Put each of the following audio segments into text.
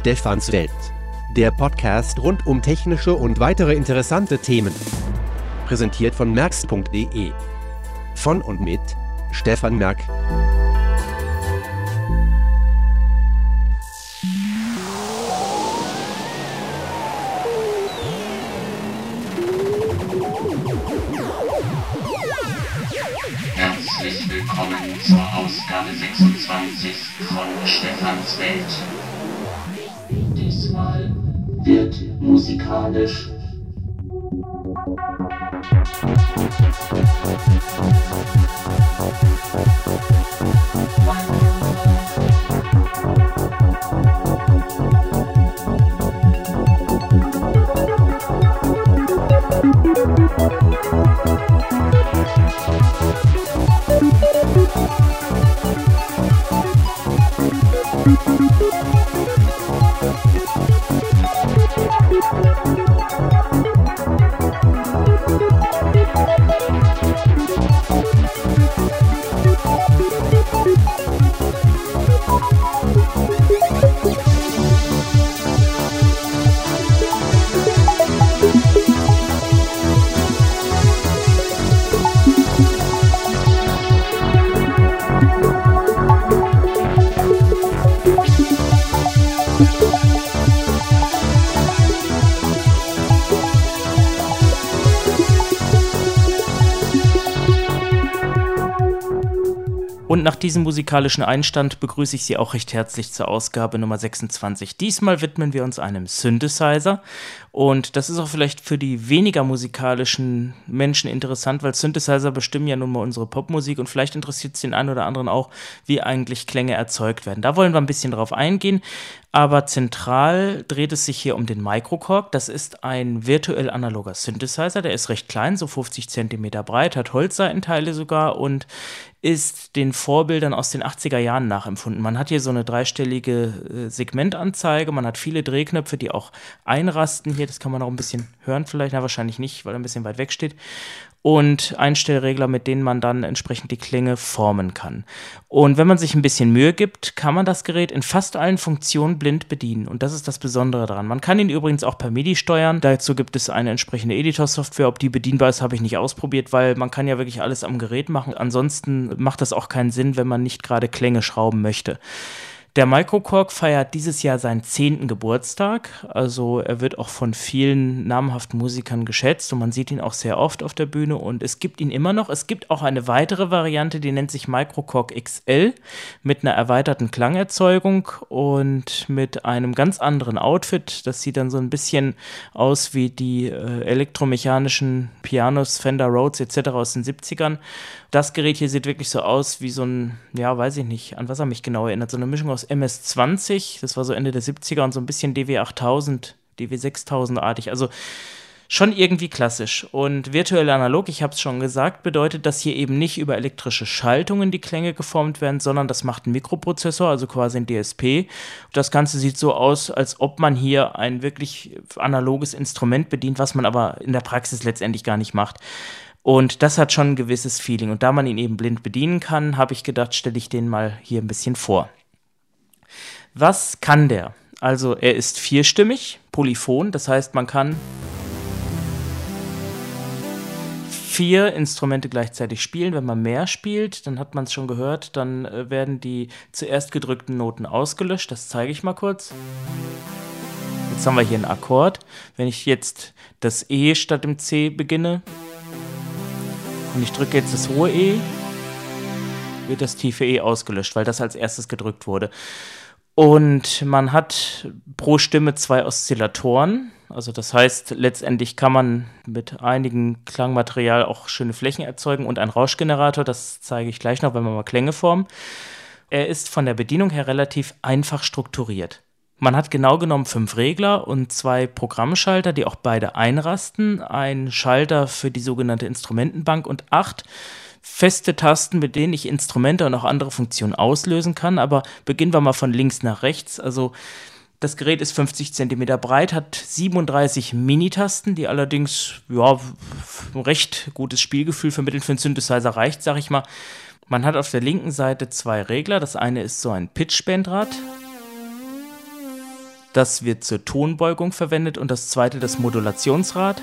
Stefans Welt. Der Podcast rund um technische und weitere interessante Themen. Präsentiert von merx.de. Von und mit Stefan Merk. Herzlich willkommen zur Ausgabe 26 von Stefans Welt. Musikalisch. Und nach diesem musikalischen Einstand begrüße ich Sie auch recht herzlich zur Ausgabe Nummer 26. Diesmal widmen wir uns einem Synthesizer. Und das ist auch vielleicht für die weniger musikalischen Menschen interessant, weil Synthesizer bestimmen ja nun mal unsere Popmusik und vielleicht interessiert es den einen oder anderen auch, wie eigentlich Klänge erzeugt werden. Da wollen wir ein bisschen drauf eingehen. Aber zentral dreht es sich hier um den Microcorg. Das ist ein virtuell analoger Synthesizer. Der ist recht klein, so 50 cm breit, hat Holzseitenteile sogar und ist den Vorbildern aus den 80er Jahren nachempfunden. Man hat hier so eine dreistellige äh, Segmentanzeige, man hat viele Drehknöpfe, die auch einrasten hier. Das kann man auch ein bisschen hören, vielleicht, na, wahrscheinlich nicht, weil er ein bisschen weit weg steht und Einstellregler, mit denen man dann entsprechend die Klinge formen kann. Und wenn man sich ein bisschen Mühe gibt, kann man das Gerät in fast allen Funktionen blind bedienen. Und das ist das Besondere daran. Man kann ihn übrigens auch per MIDI steuern. Dazu gibt es eine entsprechende Editor-Software. Ob die bedienbar ist, habe ich nicht ausprobiert, weil man kann ja wirklich alles am Gerät machen. Ansonsten macht das auch keinen Sinn, wenn man nicht gerade Klänge schrauben möchte. Der Microcork feiert dieses Jahr seinen zehnten Geburtstag. Also er wird auch von vielen namhaften Musikern geschätzt und man sieht ihn auch sehr oft auf der Bühne und es gibt ihn immer noch. Es gibt auch eine weitere Variante, die nennt sich Microcork XL mit einer erweiterten Klangerzeugung und mit einem ganz anderen Outfit. Das sieht dann so ein bisschen aus wie die äh, elektromechanischen Pianos Fender Rhodes etc. aus den 70ern. Das Gerät hier sieht wirklich so aus wie so ein, ja, weiß ich nicht, an was er mich genau erinnert. So eine Mischung aus MS-20, das war so Ende der 70er und so ein bisschen DW8000, DW6000-artig. Also schon irgendwie klassisch. Und virtuell analog, ich habe es schon gesagt, bedeutet, dass hier eben nicht über elektrische Schaltungen die Klänge geformt werden, sondern das macht ein Mikroprozessor, also quasi ein DSP. Das Ganze sieht so aus, als ob man hier ein wirklich analoges Instrument bedient, was man aber in der Praxis letztendlich gar nicht macht. Und das hat schon ein gewisses Feeling. Und da man ihn eben blind bedienen kann, habe ich gedacht, stelle ich den mal hier ein bisschen vor. Was kann der? Also er ist vierstimmig, polyphon, das heißt man kann vier Instrumente gleichzeitig spielen. Wenn man mehr spielt, dann hat man es schon gehört, dann äh, werden die zuerst gedrückten Noten ausgelöscht. Das zeige ich mal kurz. Jetzt haben wir hier einen Akkord. Wenn ich jetzt das E statt dem C beginne, und ich drücke jetzt das hohe E, wird das tiefe E ausgelöscht, weil das als erstes gedrückt wurde. Und man hat pro Stimme zwei Oszillatoren. Also das heißt, letztendlich kann man mit einigem Klangmaterial auch schöne Flächen erzeugen und ein Rauschgenerator, das zeige ich gleich noch, wenn wir mal Klänge formen. Er ist von der Bedienung her relativ einfach strukturiert. Man hat genau genommen fünf Regler und zwei Programmschalter, die auch beide einrasten, ein Schalter für die sogenannte Instrumentenbank und acht feste Tasten, mit denen ich Instrumente und auch andere Funktionen auslösen kann. Aber beginnen wir mal von links nach rechts. Also das Gerät ist 50 cm breit, hat 37 Minitasten, die allerdings ja, recht gutes Spielgefühl vermitteln für einen Synthesizer reicht, sag ich mal. Man hat auf der linken Seite zwei Regler. Das eine ist so ein Pitchbandrad Das wird zur Tonbeugung verwendet und das zweite das Modulationsrad.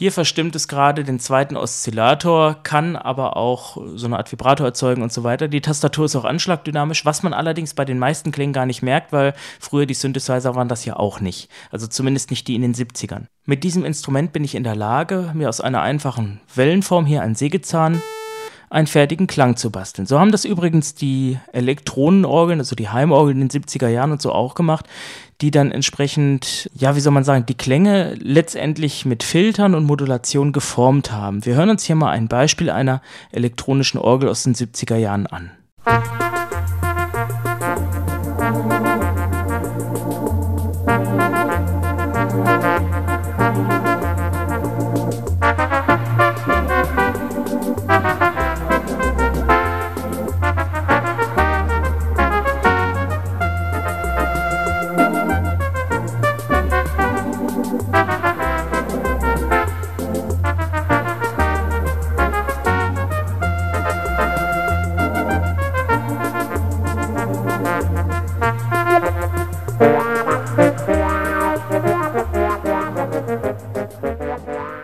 Hier verstimmt es gerade den zweiten Oszillator, kann aber auch so eine Art Vibrator erzeugen und so weiter. Die Tastatur ist auch anschlagdynamisch, was man allerdings bei den meisten Klängen gar nicht merkt, weil früher die Synthesizer waren das ja auch nicht. Also zumindest nicht die in den 70ern. Mit diesem Instrument bin ich in der Lage, mir aus einer einfachen Wellenform hier einen Sägezahn einen fertigen Klang zu basteln. So haben das übrigens die Elektronenorgeln, also die Heimorgeln in den 70er Jahren und so auch gemacht, die dann entsprechend, ja, wie soll man sagen, die Klänge letztendlich mit Filtern und Modulation geformt haben. Wir hören uns hier mal ein Beispiel einer elektronischen Orgel aus den 70er Jahren an.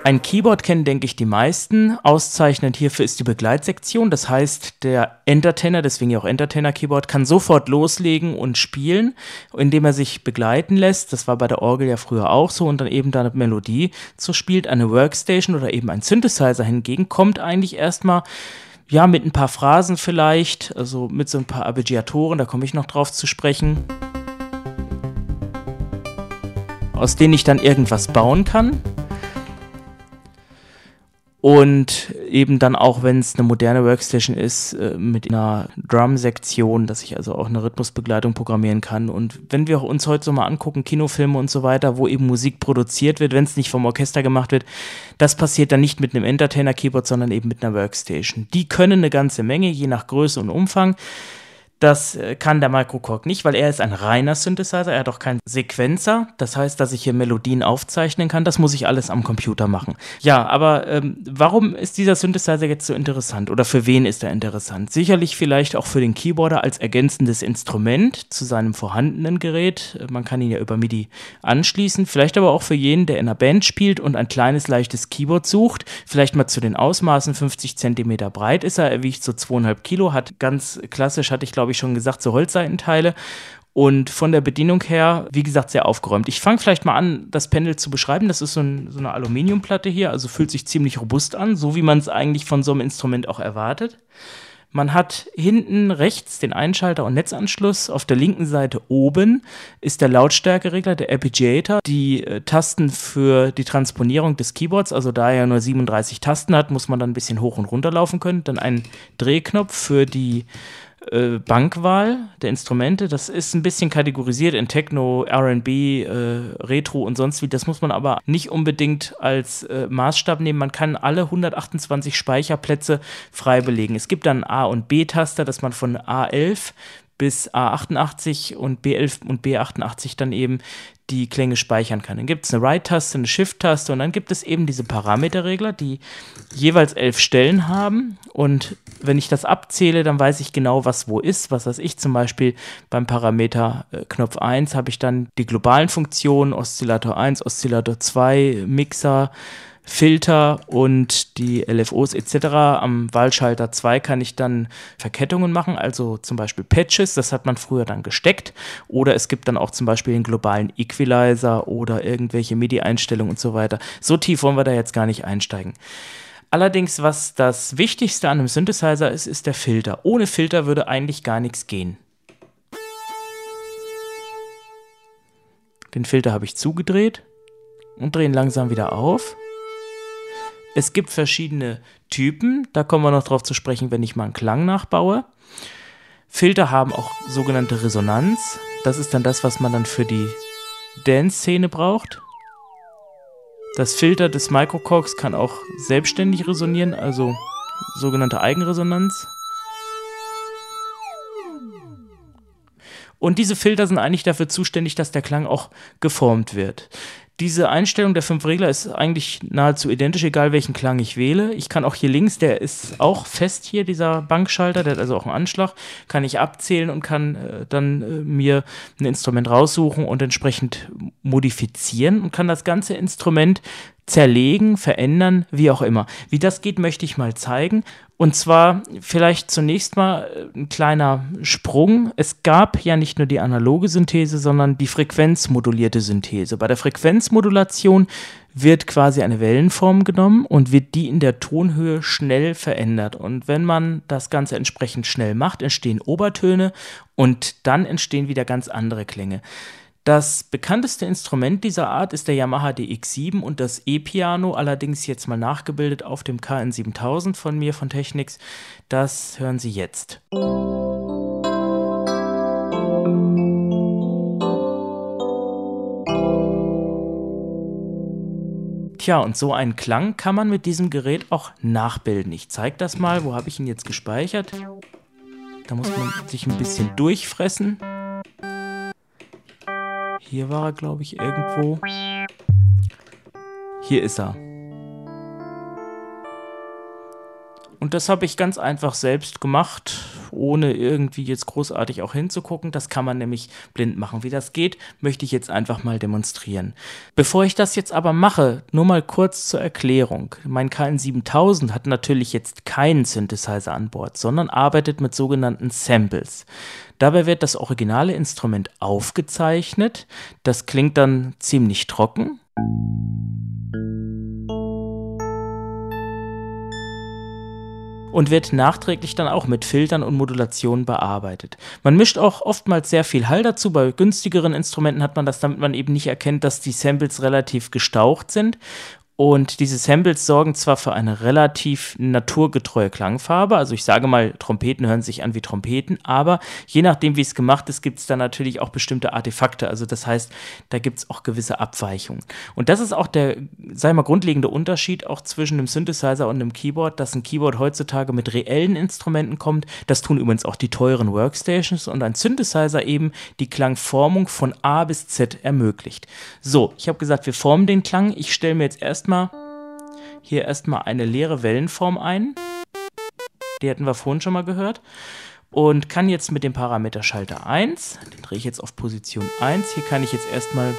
Ein Keyboard kennen, denke ich, die meisten. Auszeichnend hierfür ist die Begleitsektion. Das heißt, der Entertainer, deswegen ja auch Entertainer-Keyboard, kann sofort loslegen und spielen, indem er sich begleiten lässt. Das war bei der Orgel ja früher auch so und dann eben da eine Melodie zu spielt. Eine Workstation oder eben ein Synthesizer hingegen kommt eigentlich erstmal ja, mit ein paar Phrasen vielleicht, also mit so ein paar Arpeggiatoren, da komme ich noch drauf zu sprechen, aus denen ich dann irgendwas bauen kann und eben dann auch, wenn es eine moderne Workstation ist, äh, mit einer Drum-Sektion, dass ich also auch eine Rhythmusbegleitung programmieren kann. Und wenn wir uns heute so mal angucken, Kinofilme und so weiter, wo eben Musik produziert wird, wenn es nicht vom Orchester gemacht wird, das passiert dann nicht mit einem Entertainer-Keyboard, sondern eben mit einer Workstation. Die können eine ganze Menge, je nach Größe und Umfang. Das äh, kann der Microcork nicht, weil er ist ein reiner Synthesizer, er hat auch keinen Sequenzer. Das heißt, dass ich hier Melodien aufzeichnen kann. Das muss ich alles am Computer machen. Ja, aber ähm, warum ist dieser Synthesizer jetzt so interessant oder für wen ist er interessant? Sicherlich vielleicht auch für den Keyboarder als ergänzendes Instrument zu seinem vorhandenen Gerät. Man kann ihn ja über MIDI anschließen. Vielleicht aber auch für jeden, der in einer Band spielt und ein kleines, leichtes Keyboard sucht. Vielleicht mal zu den Ausmaßen 50 cm breit ist er. Er wiegt so 2,5 Kilo, hat ganz klassisch, hatte ich glaube glaube ich, schon gesagt, so Holzseitenteile. Und von der Bedienung her, wie gesagt, sehr aufgeräumt. Ich fange vielleicht mal an, das Pendel zu beschreiben. Das ist so, ein, so eine Aluminiumplatte hier, also fühlt sich ziemlich robust an, so wie man es eigentlich von so einem Instrument auch erwartet. Man hat hinten rechts den Einschalter und Netzanschluss. Auf der linken Seite oben ist der Lautstärkeregler, der Arpeggiator. Die äh, Tasten für die Transponierung des Keyboards, also da er nur 37 Tasten hat, muss man dann ein bisschen hoch und runter laufen können. Dann ein Drehknopf für die äh, Bankwahl der Instrumente. Das ist ein bisschen kategorisiert in Techno, RB, äh, Retro und sonst wie. Das muss man aber nicht unbedingt als äh, Maßstab nehmen. Man kann alle 128 Speicherplätze frei belegen. Es gibt dann A- und B-Taster, dass man von A11 bis A88 und B11 und B88 dann eben die Klänge speichern kann. Dann gibt es eine Write-Taste, eine Shift-Taste und dann gibt es eben diese Parameterregler, die jeweils elf Stellen haben. Und wenn ich das abzähle, dann weiß ich genau, was wo ist. Was weiß ich zum Beispiel beim Parameter äh, Knopf 1 habe ich dann die globalen Funktionen, Oszillator 1, Oszillator 2, Mixer, Filter und die LFOs etc. Am Wahlschalter 2 kann ich dann Verkettungen machen, also zum Beispiel Patches, das hat man früher dann gesteckt. Oder es gibt dann auch zum Beispiel den globalen Equalizer oder irgendwelche MIDI-Einstellungen und so weiter. So tief wollen wir da jetzt gar nicht einsteigen. Allerdings, was das Wichtigste an einem Synthesizer ist, ist der Filter. Ohne Filter würde eigentlich gar nichts gehen. Den Filter habe ich zugedreht und drehe langsam wieder auf. Es gibt verschiedene Typen, da kommen wir noch drauf zu sprechen, wenn ich mal einen Klang nachbaue. Filter haben auch sogenannte Resonanz. Das ist dann das, was man dann für die Dance-Szene braucht. Das Filter des Microcorks kann auch selbstständig resonieren, also sogenannte Eigenresonanz. Und diese Filter sind eigentlich dafür zuständig, dass der Klang auch geformt wird. Diese Einstellung der fünf Regler ist eigentlich nahezu identisch, egal welchen Klang ich wähle. Ich kann auch hier links, der ist auch fest hier, dieser Bankschalter, der hat also auch einen Anschlag, kann ich abzählen und kann äh, dann äh, mir ein Instrument raussuchen und entsprechend modifizieren und kann das ganze Instrument zerlegen, verändern, wie auch immer. Wie das geht, möchte ich mal zeigen. Und zwar vielleicht zunächst mal äh, ein kleiner Sprung. Es gab ja nicht nur die analoge Synthese, sondern die frequenzmodulierte Synthese. Bei der Frequenzmodulation wird quasi eine Wellenform genommen und wird die in der Tonhöhe schnell verändert. Und wenn man das Ganze entsprechend schnell macht, entstehen Obertöne und dann entstehen wieder ganz andere Klänge. Das bekannteste Instrument dieser Art ist der Yamaha DX7 und das E-Piano, allerdings jetzt mal nachgebildet auf dem KN7000 von mir von Technics. Das hören Sie jetzt. Tja, und so einen Klang kann man mit diesem Gerät auch nachbilden. Ich zeige das mal. Wo habe ich ihn jetzt gespeichert? Da muss man sich ein bisschen durchfressen. Hier war er, glaube ich, irgendwo. Hier ist er. Und das habe ich ganz einfach selbst gemacht, ohne irgendwie jetzt großartig auch hinzugucken. Das kann man nämlich blind machen. Wie das geht, möchte ich jetzt einfach mal demonstrieren. Bevor ich das jetzt aber mache, nur mal kurz zur Erklärung. Mein KN7000 hat natürlich jetzt keinen Synthesizer an Bord, sondern arbeitet mit sogenannten Samples. Dabei wird das originale Instrument aufgezeichnet. Das klingt dann ziemlich trocken. Und wird nachträglich dann auch mit Filtern und Modulationen bearbeitet. Man mischt auch oftmals sehr viel Hall dazu. Bei günstigeren Instrumenten hat man das, damit man eben nicht erkennt, dass die Samples relativ gestaucht sind und diese Samples sorgen zwar für eine relativ naturgetreue Klangfarbe, also ich sage mal, Trompeten hören sich an wie Trompeten, aber je nachdem, wie es gemacht ist, gibt es da natürlich auch bestimmte Artefakte. Also das heißt, da gibt es auch gewisse Abweichungen. Und das ist auch der, sei mal, grundlegende Unterschied auch zwischen einem Synthesizer und einem Keyboard, dass ein Keyboard heutzutage mit reellen Instrumenten kommt. Das tun übrigens auch die teuren Workstations und ein Synthesizer eben die Klangformung von A bis Z ermöglicht. So, ich habe gesagt, wir formen den Klang. Ich stelle mir jetzt erst erstmal hier erstmal eine leere Wellenform ein. Die hatten wir vorhin schon mal gehört. Und kann jetzt mit dem Parameter Schalter 1, den drehe ich jetzt auf Position 1, hier kann ich jetzt erstmal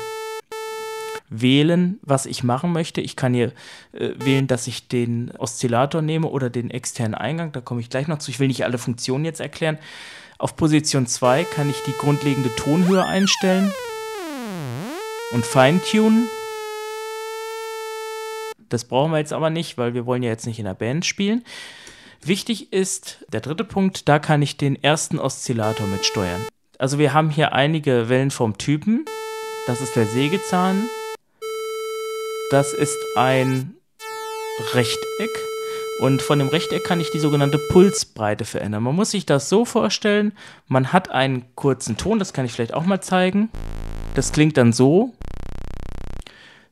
wählen, was ich machen möchte. Ich kann hier äh, wählen, dass ich den Oszillator nehme oder den externen Eingang. Da komme ich gleich noch zu. Ich will nicht alle Funktionen jetzt erklären. Auf Position 2 kann ich die grundlegende Tonhöhe einstellen und feintunen. Das brauchen wir jetzt aber nicht, weil wir wollen ja jetzt nicht in der Band spielen. Wichtig ist der dritte Punkt, da kann ich den ersten Oszillator mitsteuern. Also wir haben hier einige Wellenformtypen. Das ist der Sägezahn. Das ist ein Rechteck. Und von dem Rechteck kann ich die sogenannte Pulsbreite verändern. Man muss sich das so vorstellen, man hat einen kurzen Ton, das kann ich vielleicht auch mal zeigen. Das klingt dann so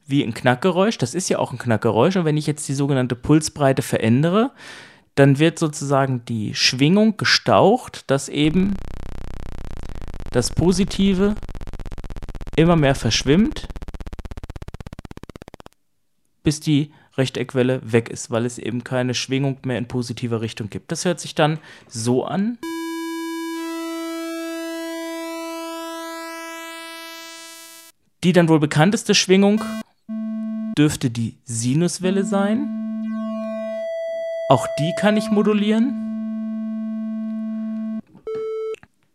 wie ein Knackgeräusch. Das ist ja auch ein Knackgeräusch. Und wenn ich jetzt die sogenannte Pulsbreite verändere, dann wird sozusagen die Schwingung gestaucht, dass eben das Positive immer mehr verschwimmt, bis die Rechteckwelle weg ist, weil es eben keine Schwingung mehr in positiver Richtung gibt. Das hört sich dann so an. Die dann wohl bekannteste Schwingung dürfte die Sinuswelle sein. Auch die kann ich modulieren.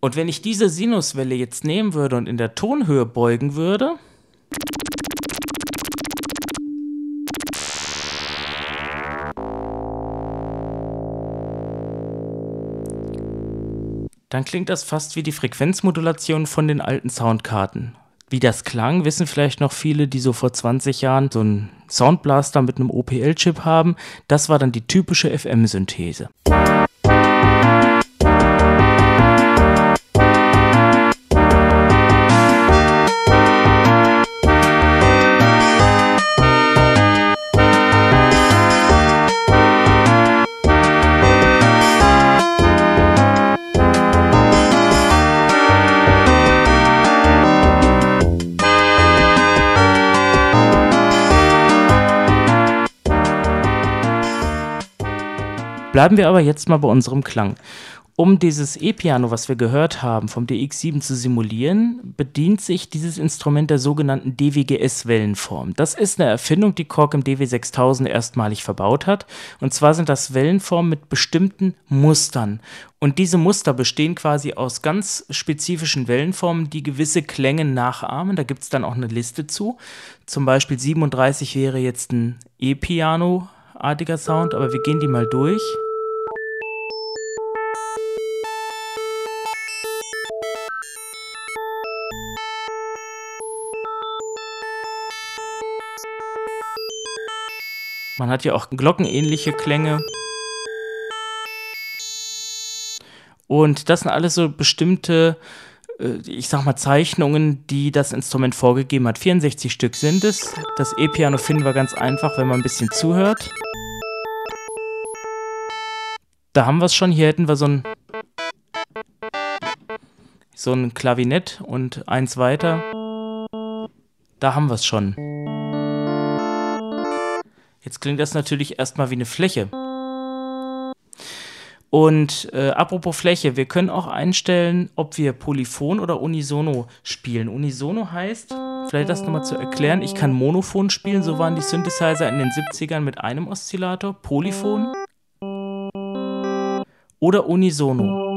Und wenn ich diese Sinuswelle jetzt nehmen würde und in der Tonhöhe beugen würde, dann klingt das fast wie die Frequenzmodulation von den alten Soundkarten. Wie das klang, wissen vielleicht noch viele, die so vor 20 Jahren so einen Soundblaster mit einem OPL-Chip haben. Das war dann die typische FM-Synthese. Bleiben wir aber jetzt mal bei unserem Klang. Um dieses E-Piano, was wir gehört haben, vom DX7 zu simulieren, bedient sich dieses Instrument der sogenannten DWGS-Wellenform. Das ist eine Erfindung, die Korg im DW6000 erstmalig verbaut hat. Und zwar sind das Wellenformen mit bestimmten Mustern. Und diese Muster bestehen quasi aus ganz spezifischen Wellenformen, die gewisse Klänge nachahmen. Da gibt es dann auch eine Liste zu. Zum Beispiel 37 wäre jetzt ein E-Piano-artiger Sound, aber wir gehen die mal durch. Man hat ja auch glockenähnliche Klänge. Und das sind alles so bestimmte, äh, ich sag mal, Zeichnungen, die das Instrument vorgegeben hat. 64 Stück sind es. Das E-Piano finden wir ganz einfach, wenn man ein bisschen zuhört. Da haben wir es schon. Hier hätten wir so ein, so ein Klavinett und eins weiter. Da haben wir es schon. Jetzt klingt das natürlich erstmal wie eine Fläche. Und äh, apropos Fläche, wir können auch einstellen, ob wir Polyphon oder Unisono spielen. Unisono heißt, vielleicht das nochmal zu erklären, ich kann Monophon spielen, so waren die Synthesizer in den 70ern mit einem Oszillator. Polyphon oder Unisono.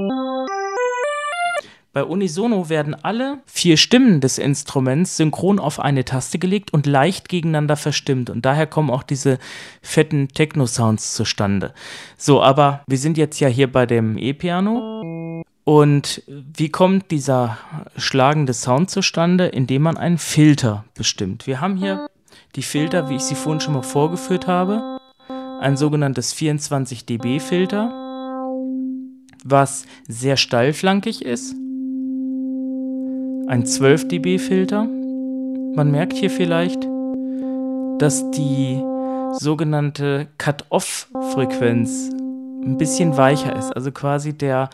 Bei Unisono werden alle vier Stimmen des Instruments synchron auf eine Taste gelegt und leicht gegeneinander verstimmt. Und daher kommen auch diese fetten Techno-Sounds zustande. So, aber wir sind jetzt ja hier bei dem E-Piano. Und wie kommt dieser schlagende Sound zustande? Indem man einen Filter bestimmt. Wir haben hier die Filter, wie ich sie vorhin schon mal vorgeführt habe. Ein sogenanntes 24 dB Filter, was sehr steilflankig ist ein 12 dB Filter. Man merkt hier vielleicht, dass die sogenannte Cut-Off-Frequenz ein bisschen weicher ist. Also quasi der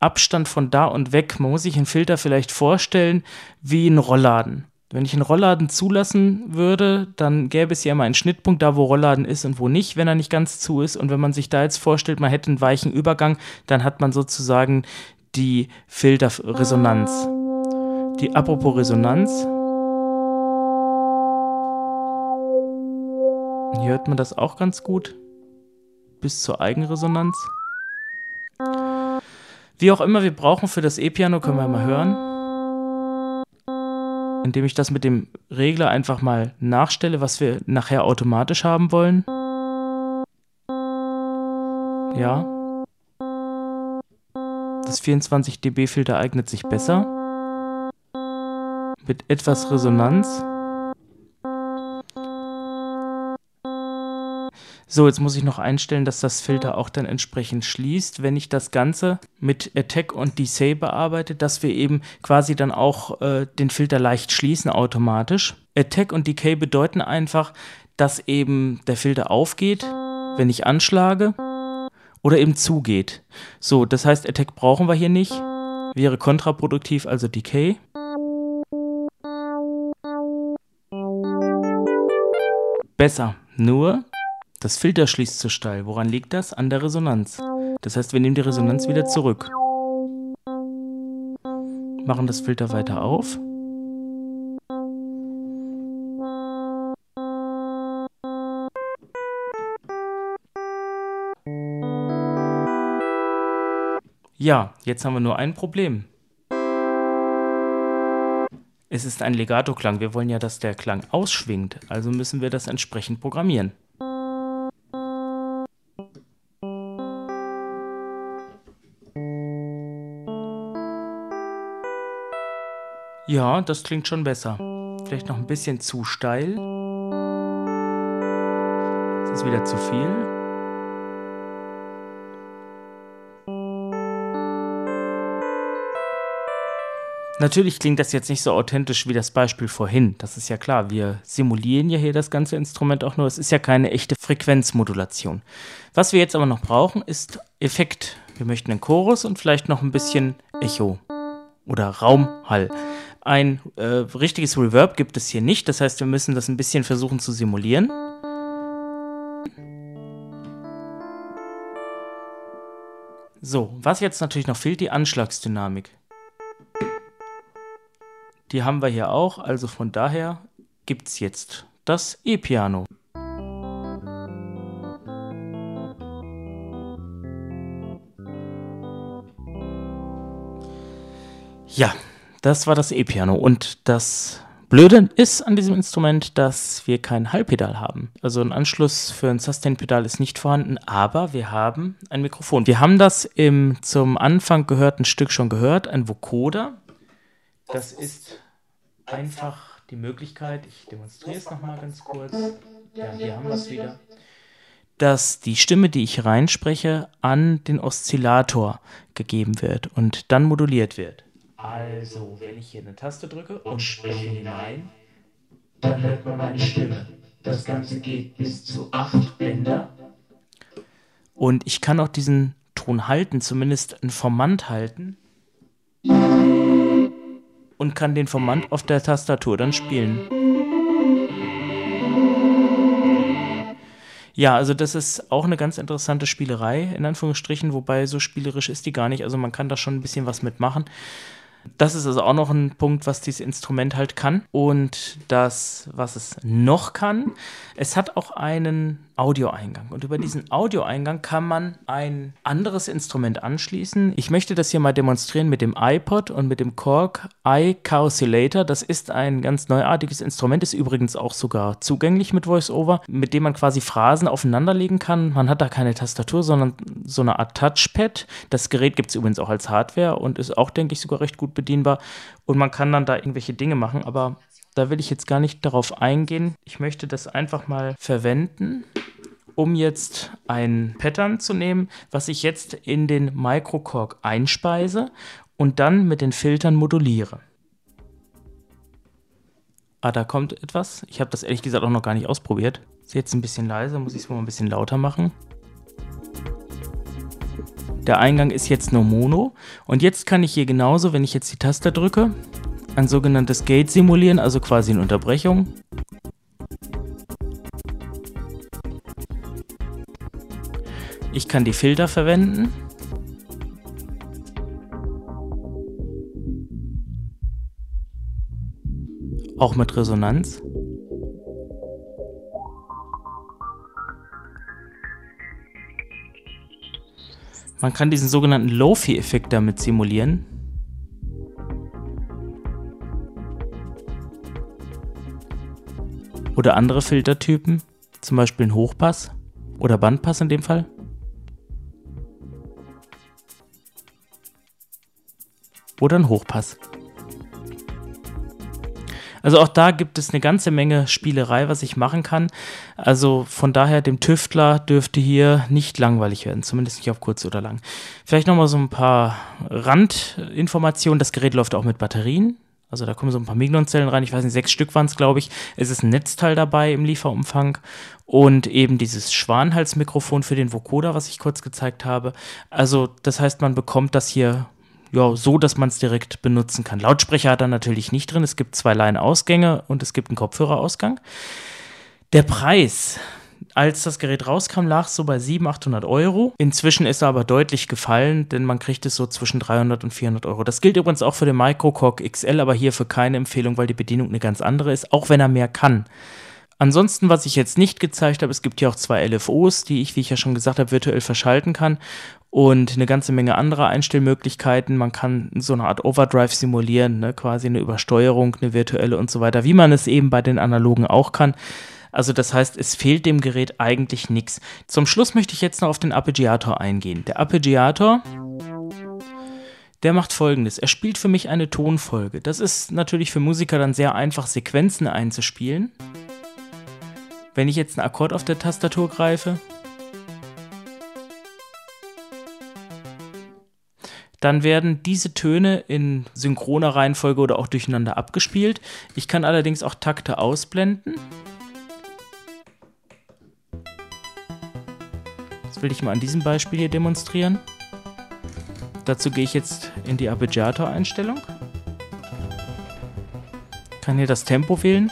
Abstand von da und weg. Man muss sich einen Filter vielleicht vorstellen wie ein Rollladen. Wenn ich einen Rollladen zulassen würde, dann gäbe es ja immer einen Schnittpunkt da, wo Rollladen ist und wo nicht, wenn er nicht ganz zu ist. Und wenn man sich da jetzt vorstellt, man hätte einen weichen Übergang, dann hat man sozusagen die Filterresonanz. Die apropos Resonanz. Hier hört man das auch ganz gut. Bis zur Eigenresonanz. Wie auch immer wir brauchen für das E-Piano, können wir mal hören. Indem ich das mit dem Regler einfach mal nachstelle, was wir nachher automatisch haben wollen. Ja. Das 24 dB Filter eignet sich besser mit etwas Resonanz. So, jetzt muss ich noch einstellen, dass das Filter auch dann entsprechend schließt, wenn ich das Ganze mit Attack und Decay bearbeite, dass wir eben quasi dann auch äh, den Filter leicht schließen automatisch. Attack und Decay bedeuten einfach, dass eben der Filter aufgeht, wenn ich anschlage oder eben zugeht. So, das heißt, Attack brauchen wir hier nicht, wäre kontraproduktiv, also Decay. Besser. Nur, das Filter schließt zu steil. Woran liegt das? An der Resonanz. Das heißt, wir nehmen die Resonanz wieder zurück. Machen das Filter weiter auf. Ja, jetzt haben wir nur ein Problem. Es ist ein Legato-Klang. Wir wollen ja, dass der Klang ausschwingt. Also müssen wir das entsprechend programmieren. Ja, das klingt schon besser. Vielleicht noch ein bisschen zu steil. Das ist wieder zu viel. Natürlich klingt das jetzt nicht so authentisch wie das Beispiel vorhin. Das ist ja klar. Wir simulieren ja hier das ganze Instrument auch nur. Es ist ja keine echte Frequenzmodulation. Was wir jetzt aber noch brauchen, ist Effekt. Wir möchten einen Chorus und vielleicht noch ein bisschen Echo oder Raumhall. Ein äh, richtiges Reverb gibt es hier nicht. Das heißt, wir müssen das ein bisschen versuchen zu simulieren. So, was jetzt natürlich noch fehlt, die Anschlagsdynamik. Die haben wir hier auch, also von daher gibt es jetzt das E-Piano. Ja, das war das E-Piano. Und das Blöde ist an diesem Instrument, dass wir kein Hallpedal haben. Also ein Anschluss für ein Sustain-Pedal ist nicht vorhanden, aber wir haben ein Mikrofon. Wir haben das im zum Anfang gehörten Stück schon gehört, ein Vocoder. Das ist einfach die Möglichkeit, ich demonstriere es nochmal ganz kurz. Ja, hier haben wir es wieder. Dass die Stimme, die ich reinspreche, an den Oszillator gegeben wird und dann moduliert wird. Also, wenn ich hier eine Taste drücke und spreche hinein, dann hört man meine Stimme. Das Ganze geht bis zu acht Bänder. Und ich kann auch diesen Ton halten, zumindest ein Formant halten. Und kann den Formant auf der Tastatur dann spielen. Ja, also das ist auch eine ganz interessante Spielerei, in Anführungsstrichen, wobei so spielerisch ist die gar nicht. Also man kann da schon ein bisschen was mitmachen. Das ist also auch noch ein Punkt, was dieses Instrument halt kann. Und das, was es noch kann, es hat auch einen Audioeingang. Und über diesen Audioeingang kann man ein anderes Instrument anschließen. Ich möchte das hier mal demonstrieren mit dem iPod und mit dem Korg iCalculator. Das ist ein ganz neuartiges Instrument, ist übrigens auch sogar zugänglich mit VoiceOver, mit dem man quasi Phrasen aufeinanderlegen kann. Man hat da keine Tastatur, sondern so eine Art Touchpad. Das Gerät gibt es übrigens auch als Hardware und ist auch, denke ich, sogar recht gut bedienbar. Und man kann dann da irgendwelche Dinge machen, aber da will ich jetzt gar nicht darauf eingehen. Ich möchte das einfach mal verwenden, um jetzt ein Pattern zu nehmen, was ich jetzt in den Microcorg einspeise und dann mit den Filtern moduliere. Ah, da kommt etwas. Ich habe das ehrlich gesagt auch noch gar nicht ausprobiert. Ist jetzt ein bisschen leise, muss ich es mal ein bisschen lauter machen. Der Eingang ist jetzt nur Mono. Und jetzt kann ich hier genauso, wenn ich jetzt die Taste drücke, ein sogenanntes Gate simulieren, also quasi eine Unterbrechung. Ich kann die Filter verwenden. Auch mit Resonanz. Man kann diesen sogenannten Lofi-Effekt damit simulieren. Oder andere Filtertypen, zum Beispiel ein Hochpass oder Bandpass in dem Fall. Oder ein Hochpass. Also auch da gibt es eine ganze Menge Spielerei, was ich machen kann. Also von daher, dem Tüftler dürfte hier nicht langweilig werden, zumindest nicht auf kurz oder lang. Vielleicht nochmal so ein paar Randinformationen. Das Gerät läuft auch mit Batterien. Also da kommen so ein paar Mignon-Zellen rein. Ich weiß nicht, sechs Stück waren es, glaube ich. Es ist ein Netzteil dabei im Lieferumfang und eben dieses Schwanhalsmikrofon für den Vocoder, was ich kurz gezeigt habe. Also das heißt, man bekommt das hier ja, so, dass man es direkt benutzen kann. Lautsprecher hat er natürlich nicht drin. Es gibt zwei Line-Ausgänge und es gibt einen Kopfhörerausgang. Der Preis, als das Gerät rauskam, lag so bei 700, 800 Euro. Inzwischen ist er aber deutlich gefallen, denn man kriegt es so zwischen 300 und 400 Euro. Das gilt übrigens auch für den Microcork XL, aber hierfür keine Empfehlung, weil die Bedienung eine ganz andere ist, auch wenn er mehr kann. Ansonsten, was ich jetzt nicht gezeigt habe, es gibt hier auch zwei LFOs, die ich, wie ich ja schon gesagt habe, virtuell verschalten kann und eine ganze Menge anderer Einstellmöglichkeiten. Man kann so eine Art Overdrive simulieren, ne? quasi eine Übersteuerung, eine virtuelle und so weiter, wie man es eben bei den analogen auch kann. Also das heißt, es fehlt dem Gerät eigentlich nichts. Zum Schluss möchte ich jetzt noch auf den Arpeggiator eingehen. Der Arpeggiator, der macht folgendes. Er spielt für mich eine Tonfolge. Das ist natürlich für Musiker dann sehr einfach, Sequenzen einzuspielen. Wenn ich jetzt einen Akkord auf der Tastatur greife, dann werden diese Töne in synchroner Reihenfolge oder auch durcheinander abgespielt. Ich kann allerdings auch Takte ausblenden. Das will ich mal an diesem Beispiel hier demonstrieren. Dazu gehe ich jetzt in die Arpeggiator-Einstellung. Kann hier das Tempo wählen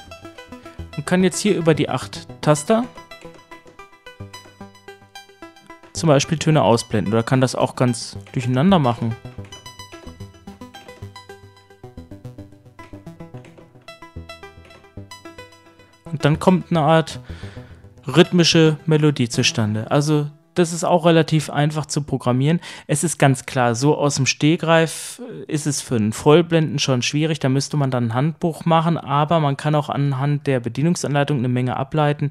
und kann jetzt hier über die 8 Taster zum Beispiel Töne ausblenden oder kann das auch ganz durcheinander machen. Und dann kommt eine Art rhythmische Melodie zustande. Also das ist auch relativ einfach zu programmieren. Es ist ganz klar, so aus dem Stehgreif ist es für einen Vollblenden schon schwierig. Da müsste man dann ein Handbuch machen, aber man kann auch anhand der Bedienungsanleitung eine Menge ableiten.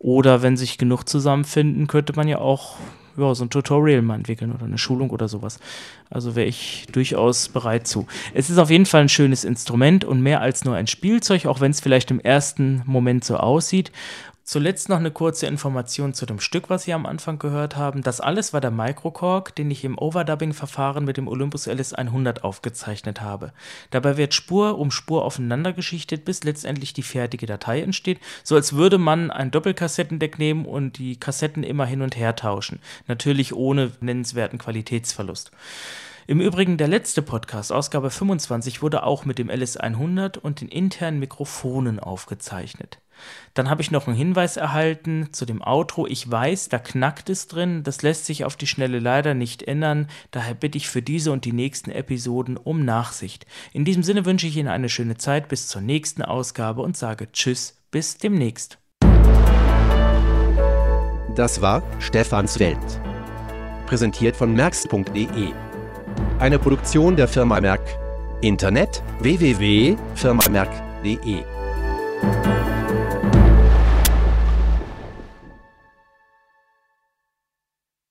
Oder wenn sich genug zusammenfinden, könnte man ja auch ja, so ein Tutorial mal entwickeln oder eine Schulung oder sowas. Also wäre ich durchaus bereit zu. Es ist auf jeden Fall ein schönes Instrument und mehr als nur ein Spielzeug, auch wenn es vielleicht im ersten Moment so aussieht. Zuletzt noch eine kurze Information zu dem Stück, was Sie am Anfang gehört haben. Das alles war der Microcork, den ich im Overdubbing-Verfahren mit dem Olympus LS100 aufgezeichnet habe. Dabei wird Spur um Spur aufeinander geschichtet, bis letztendlich die fertige Datei entsteht, so als würde man ein Doppelkassettendeck nehmen und die Kassetten immer hin und her tauschen. Natürlich ohne nennenswerten Qualitätsverlust. Im Übrigen der letzte Podcast, Ausgabe 25, wurde auch mit dem LS100 und den internen Mikrofonen aufgezeichnet. Dann habe ich noch einen Hinweis erhalten zu dem Outro. Ich weiß, da knackt es drin. Das lässt sich auf die Schnelle leider nicht ändern. Daher bitte ich für diese und die nächsten Episoden um Nachsicht. In diesem Sinne wünsche ich Ihnen eine schöne Zeit bis zur nächsten Ausgabe und sage Tschüss, bis demnächst. Das war Stefans Welt. Präsentiert von merx.de. Eine Produktion der Firma Merck. Internet www.firmamerk.de